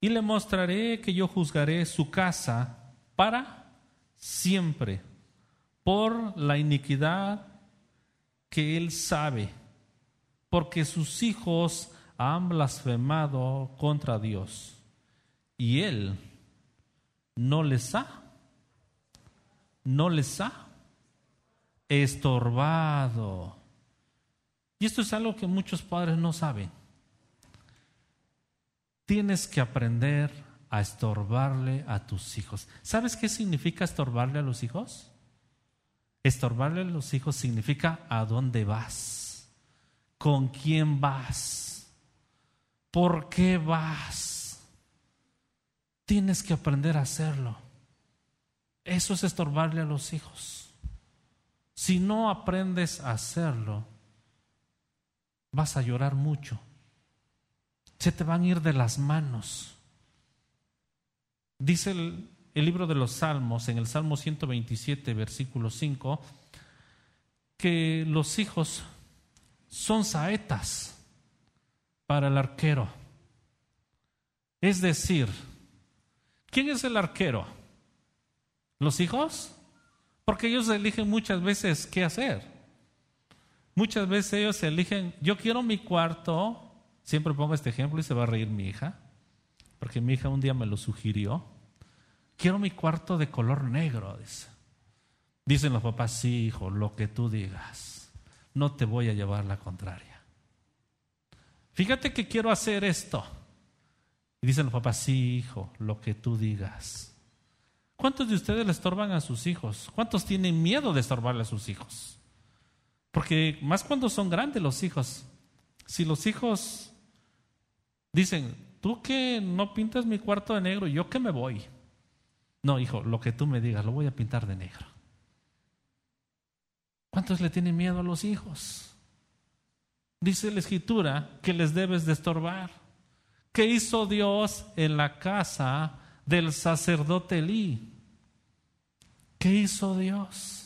y le mostraré que yo juzgaré su casa para siempre por la iniquidad que él sabe, porque sus hijos han blasfemado contra Dios y él no les ha, no les ha estorbado. Y esto es algo que muchos padres no saben. Tienes que aprender a estorbarle a tus hijos. ¿Sabes qué significa estorbarle a los hijos? Estorbarle a los hijos significa a dónde vas, con quién vas, por qué vas. Tienes que aprender a hacerlo. Eso es estorbarle a los hijos. Si no aprendes a hacerlo, vas a llorar mucho. Se te van a ir de las manos. Dice el, libro de los Salmos, en el Salmo 127, versículo 5, que los hijos son saetas para el arquero. Es decir, ¿quién es el arquero? ¿Los hijos? Porque ellos eligen muchas veces qué hacer. Muchas veces ellos eligen, yo quiero mi cuarto, siempre pongo este ejemplo y se va a reír mi hija, porque mi hija un día me lo sugirió, quiero mi cuarto de color negro, dice. Dicen los papás, sí, hijo, lo que tú digas, no te voy a llevar la contraria. Fíjate que quiero hacer esto. Y dicen los papás, sí, hijo, lo que tú digas. ¿Cuántos de ustedes le estorban a sus hijos? ¿Cuántos tienen miedo de estorbarle a sus hijos? Porque más cuando son grandes los hijos. Si los hijos dicen, tú que no pintas mi cuarto de negro, yo que me voy. No, hijo, lo que tú me digas, lo voy a pintar de negro. ¿Cuántos le tienen miedo a los hijos? Dice la escritura que les debes de estorbar. ¿Qué hizo Dios en la casa del sacerdote Elí? ¿Qué hizo Dios?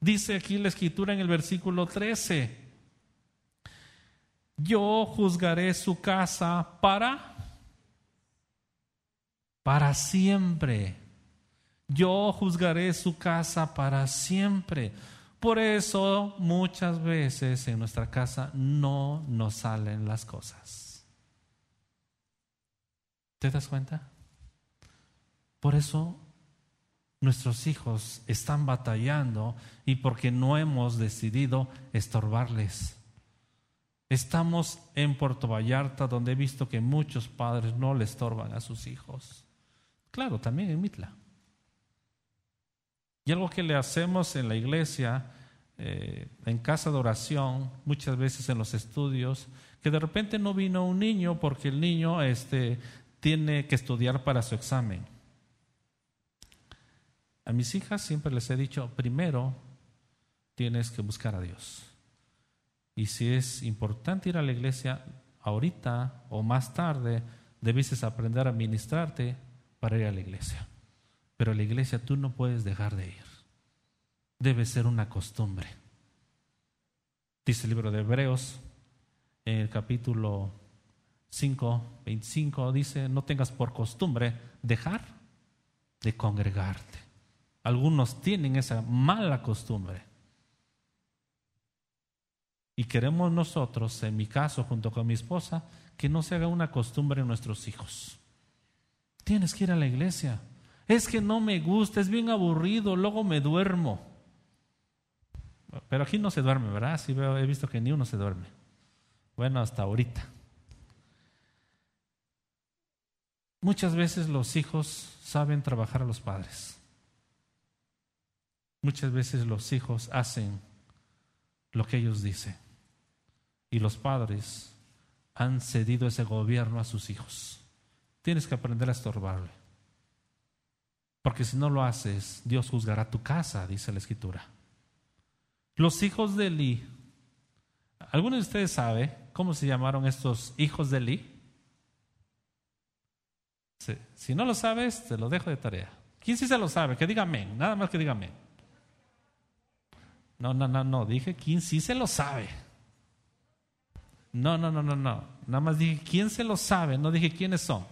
Dice aquí la escritura en el versículo 13, yo juzgaré su casa para, para siempre. Yo juzgaré su casa para siempre. Por eso muchas veces en nuestra casa no nos salen las cosas. ¿Te das cuenta? Por eso nuestros hijos están batallando y porque no hemos decidido estorbarles. Estamos en Puerto Vallarta donde he visto que muchos padres no le estorban a sus hijos. Claro, también en Mitla. Y algo que le hacemos en la iglesia, eh, en casa de oración, muchas veces en los estudios, que de repente no vino un niño porque el niño este, tiene que estudiar para su examen. A mis hijas siempre les he dicho, primero tienes que buscar a Dios. Y si es importante ir a la iglesia ahorita o más tarde, debes aprender a ministrarte para ir a la iglesia. Pero a la iglesia tú no puedes dejar de ir. Debe ser una costumbre. Dice el libro de Hebreos, en el capítulo 5, 25, dice, no tengas por costumbre dejar de congregarte. Algunos tienen esa mala costumbre. Y queremos nosotros, en mi caso, junto con mi esposa, que no se haga una costumbre en nuestros hijos. Tienes que ir a la iglesia. Es que no me gusta, es bien aburrido, luego me duermo. Pero aquí no se duerme, ¿verdad? Sí veo, he visto que ni uno se duerme. Bueno, hasta ahorita. Muchas veces los hijos saben trabajar a los padres. Muchas veces los hijos hacen lo que ellos dicen. Y los padres han cedido ese gobierno a sus hijos. Tienes que aprender a estorbarle. Porque si no lo haces, Dios juzgará tu casa, dice la escritura. Los hijos de Eli. ¿Alguno de ustedes sabe cómo se llamaron estos hijos de Eli? Si no lo sabes, te lo dejo de tarea. ¿Quién sí se lo sabe? Que diga amén. Nada más que diga amén. No, no, no, no. Dije quién sí se lo sabe. No, no, no, no, no. Nada más dije quién se lo sabe. No dije quiénes son.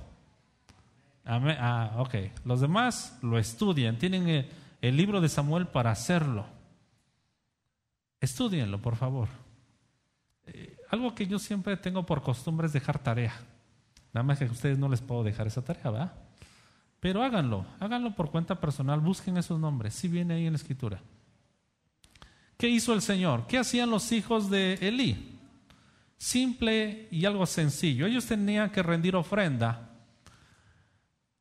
Ah, ok. Los demás lo estudian. Tienen el, el libro de Samuel para hacerlo. Estudienlo, por favor. Eh, algo que yo siempre tengo por costumbre es dejar tarea. Nada más que a ustedes no les puedo dejar esa tarea, ¿verdad? Pero háganlo, háganlo por cuenta personal, busquen esos nombres, si viene ahí en la escritura. ¿Qué hizo el Señor? ¿Qué hacían los hijos de Elí? Simple y algo sencillo. Ellos tenían que rendir ofrenda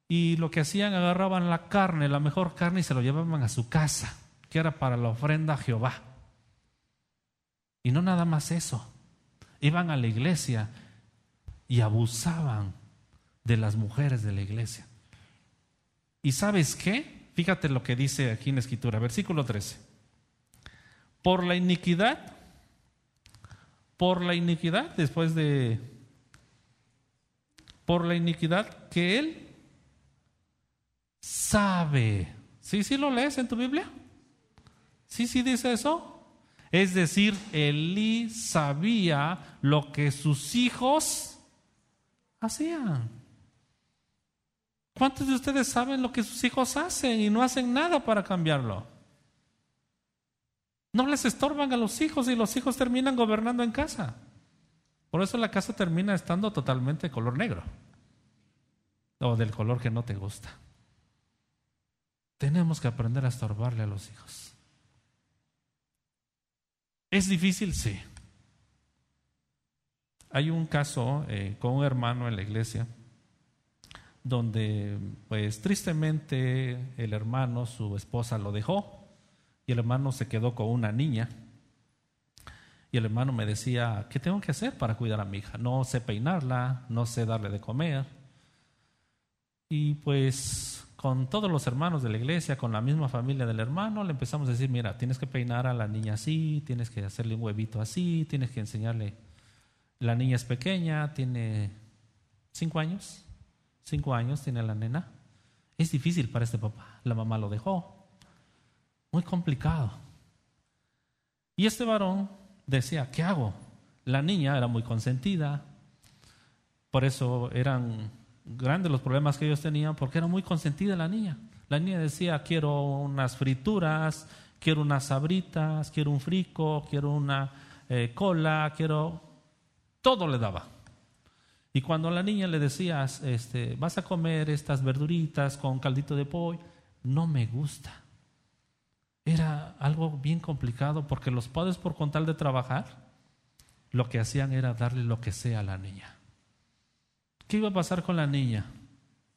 y lo que hacían, agarraban la carne, la mejor carne y se lo llevaban a su casa, que era para la ofrenda a Jehová. Y no nada más eso. Iban a la iglesia y abusaban de las mujeres de la iglesia. ¿Y sabes qué? Fíjate lo que dice aquí en la escritura, versículo 13. Por la iniquidad, por la iniquidad, después de, por la iniquidad que él sabe. ¿Sí, sí lo lees en tu Biblia? ¿Sí, sí dice eso? Es decir, Elí sabía lo que sus hijos hacían. ¿Cuántos de ustedes saben lo que sus hijos hacen y no hacen nada para cambiarlo? No les estorban a los hijos y los hijos terminan gobernando en casa. Por eso la casa termina estando totalmente de color negro o del color que no te gusta. Tenemos que aprender a estorbarle a los hijos. ¿Es difícil? Sí. Hay un caso eh, con un hermano en la iglesia donde, pues tristemente, el hermano, su esposa lo dejó y el hermano se quedó con una niña. Y el hermano me decía, ¿qué tengo que hacer para cuidar a mi hija? No sé peinarla, no sé darle de comer. Y pues con todos los hermanos de la iglesia, con la misma familia del hermano, le empezamos a decir, mira, tienes que peinar a la niña así, tienes que hacerle un huevito así, tienes que enseñarle la niña es pequeña, tiene cinco años. Cinco años tiene la nena. Es difícil para este papá. La mamá lo dejó. Muy complicado. Y este varón decía, ¿qué hago? La niña era muy consentida. Por eso eran grandes los problemas que ellos tenían, porque era muy consentida la niña. La niña decía, quiero unas frituras, quiero unas sabritas, quiero un frico, quiero una eh, cola, quiero todo le daba. Y cuando la niña le decías, este, vas a comer estas verduritas con caldito de pollo, no me gusta. Era algo bien complicado porque los padres por contar de trabajar, lo que hacían era darle lo que sea a la niña. ¿Qué iba a pasar con la niña?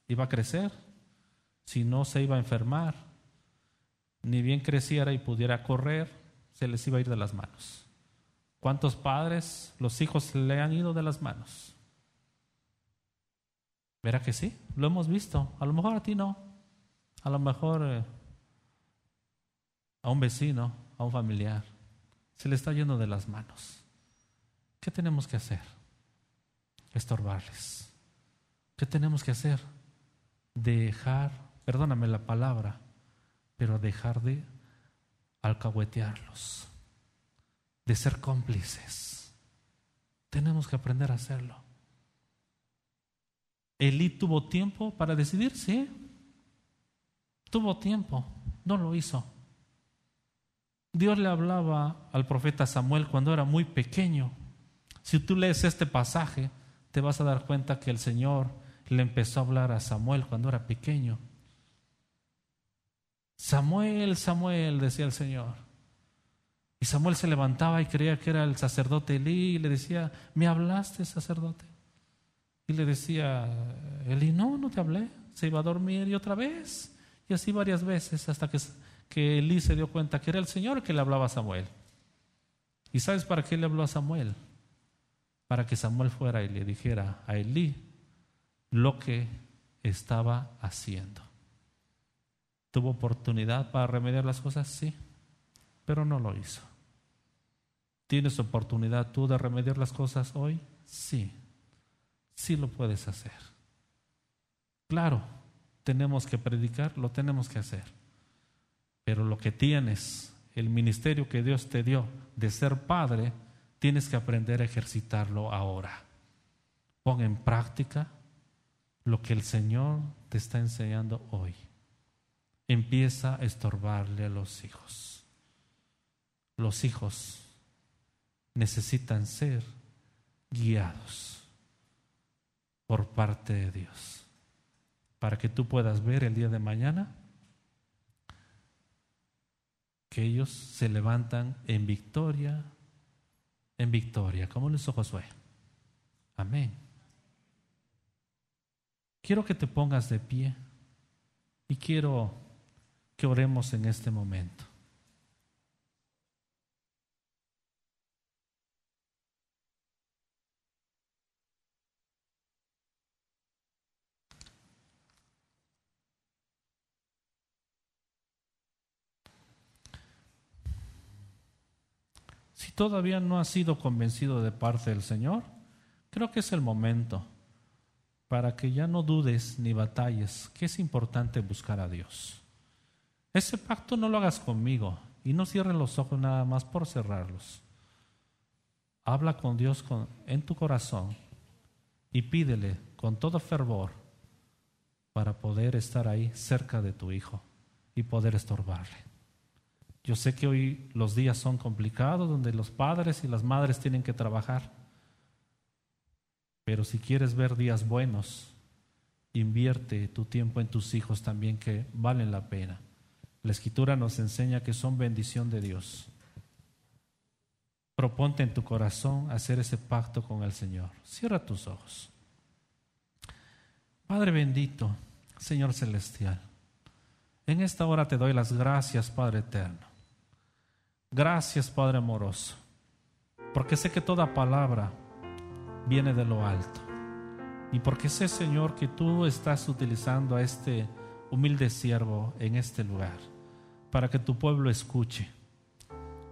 ¿Iba a crecer? Si no, se iba a enfermar. Ni bien creciera y pudiera correr, se les iba a ir de las manos. ¿Cuántos padres los hijos le han ido de las manos? ¿Verá que sí? Lo hemos visto. A lo mejor a ti no. A lo mejor eh, a un vecino, a un familiar. Se le está yendo de las manos. ¿Qué tenemos que hacer? Estorbarles. ¿Qué tenemos que hacer? Dejar, perdóname la palabra, pero dejar de alcahuetearlos, de ser cómplices. Tenemos que aprender a hacerlo. Elí tuvo tiempo para decidir, sí. Tuvo tiempo, no lo hizo. Dios le hablaba al profeta Samuel cuando era muy pequeño. Si tú lees este pasaje, te vas a dar cuenta que el Señor le empezó a hablar a Samuel cuando era pequeño. Samuel, Samuel, decía el Señor. Y Samuel se levantaba y creía que era el sacerdote Elí y le decía, ¿me hablaste, sacerdote? Y le decía, Elí, no, no te hablé. Se iba a dormir y otra vez. Y así varias veces hasta que, que Elí se dio cuenta que era el Señor que le hablaba a Samuel. ¿Y sabes para qué le habló a Samuel? Para que Samuel fuera y le dijera a Elí, lo que estaba haciendo. ¿Tuvo oportunidad para remediar las cosas? Sí, pero no lo hizo. ¿Tienes oportunidad tú de remediar las cosas hoy? Sí, sí lo puedes hacer. Claro, tenemos que predicar, lo tenemos que hacer. Pero lo que tienes, el ministerio que Dios te dio de ser padre, tienes que aprender a ejercitarlo ahora. Pon en práctica lo que el Señor te está enseñando hoy. Empieza a estorbarle a los hijos. Los hijos necesitan ser guiados por parte de Dios para que tú puedas ver el día de mañana que ellos se levantan en victoria, en victoria, como lo hizo Josué. Amén. Quiero que te pongas de pie y quiero que oremos en este momento. Si todavía no has sido convencido de parte del Señor, creo que es el momento para que ya no dudes ni batalles, que es importante buscar a Dios. Ese pacto no lo hagas conmigo y no cierres los ojos nada más por cerrarlos. Habla con Dios en tu corazón y pídele con todo fervor para poder estar ahí cerca de tu hijo y poder estorbarle. Yo sé que hoy los días son complicados, donde los padres y las madres tienen que trabajar. Pero si quieres ver días buenos, invierte tu tiempo en tus hijos también que valen la pena. La escritura nos enseña que son bendición de Dios. Proponte en tu corazón hacer ese pacto con el Señor. Cierra tus ojos. Padre bendito, Señor celestial, en esta hora te doy las gracias, Padre eterno. Gracias, Padre amoroso, porque sé que toda palabra viene de lo alto. Y porque sé, Señor, que tú estás utilizando a este humilde siervo en este lugar para que tu pueblo escuche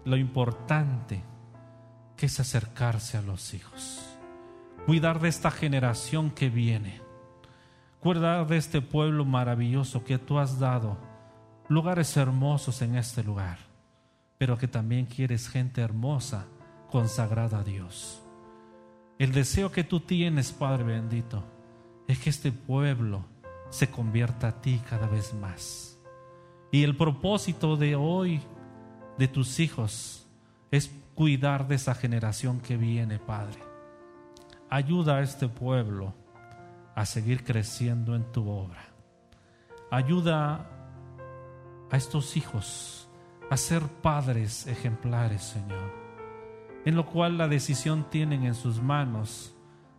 lo importante que es acercarse a los hijos, cuidar de esta generación que viene, cuidar de este pueblo maravilloso que tú has dado, lugares hermosos en este lugar, pero que también quieres gente hermosa, consagrada a Dios. El deseo que tú tienes, Padre bendito, es que este pueblo se convierta a ti cada vez más. Y el propósito de hoy de tus hijos es cuidar de esa generación que viene, Padre. Ayuda a este pueblo a seguir creciendo en tu obra. Ayuda a estos hijos a ser padres ejemplares, Señor, en lo cual la decisión tienen en sus manos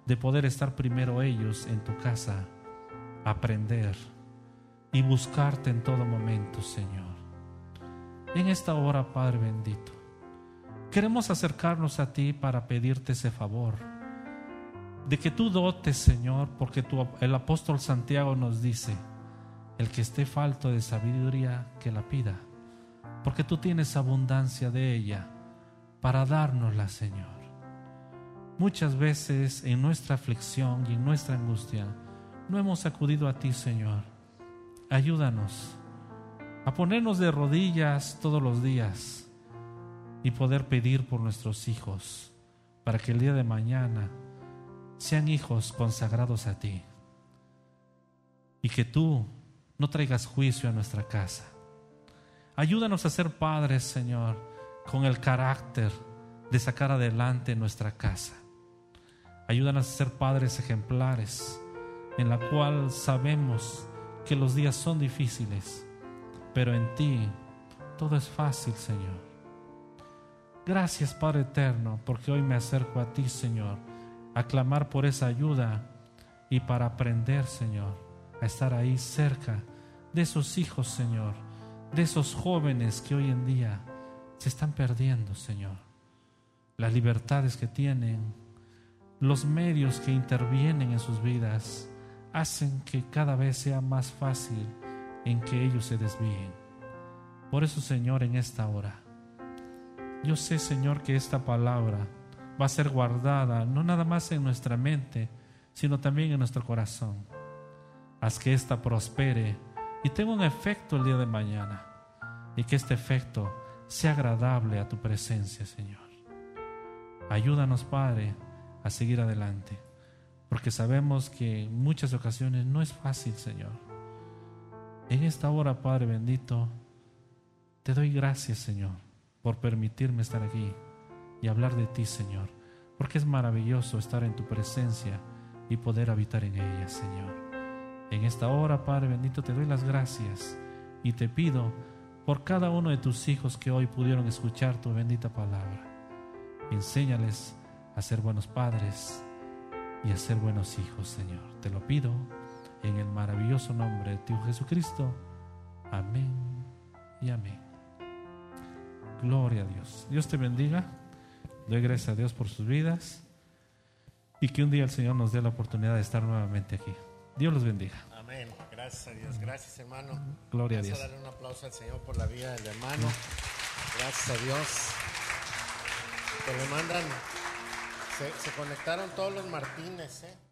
de poder estar primero ellos en tu casa, aprender y buscarte en todo momento, Señor. En esta hora, Padre bendito, queremos acercarnos a ti para pedirte ese favor de que tú dotes, Señor, porque el apóstol Santiago nos dice, el que esté falto de sabiduría, que la pida, porque tú tienes abundancia de ella para dárnosla, Señor. Muchas veces en nuestra aflicción y en nuestra angustia no hemos acudido a ti, Señor. Ayúdanos a ponernos de rodillas todos los días y poder pedir por nuestros hijos para que el día de mañana sean hijos consagrados a ti y que tú no traigas juicio a nuestra casa. Ayúdanos a ser padres, Señor, con el carácter de sacar adelante nuestra casa. Ayúdanos a ser padres ejemplares, en la cual sabemos que los días son difíciles, pero en ti todo es fácil, Señor. Gracias, Padre Eterno, porque hoy me acerco a ti, Señor a clamar por esa ayuda y para aprender, Señor, a estar ahí cerca de esos hijos, Señor, de esos jóvenes que hoy en día se están perdiendo, Señor. Las libertades que tienen, los medios que intervienen en sus vidas, hacen que cada vez sea más fácil en que ellos se desvíen. Por eso, Señor, en esta hora, yo sé, Señor, que esta palabra va a ser guardada, no nada más en nuestra mente, sino también en nuestro corazón. Haz que ésta prospere y tenga un efecto el día de mañana y que este efecto sea agradable a tu presencia, Señor. Ayúdanos, Padre, a seguir adelante, porque sabemos que en muchas ocasiones no es fácil, Señor. En esta hora, Padre bendito, te doy gracias, Señor, por permitirme estar aquí y hablar de ti, Señor, porque es maravilloso estar en tu presencia y poder habitar en ella, Señor. En esta hora, Padre bendito, te doy las gracias y te pido por cada uno de tus hijos que hoy pudieron escuchar tu bendita palabra. Enséñales a ser buenos padres y a ser buenos hijos, Señor. Te lo pido en el maravilloso nombre de tu Jesucristo. Amén y amén. Gloria a Dios. Dios te bendiga. Doy gracias a Dios por sus vidas y que un día el Señor nos dé la oportunidad de estar nuevamente aquí. Dios los bendiga. Amén. Gracias a Dios. Gracias, hermano. Gloria a Dios. Vamos a darle un aplauso al Señor por la vida del hermano. Gracias a Dios. Que le mandan. Se, se conectaron todos los Martínez, ¿eh?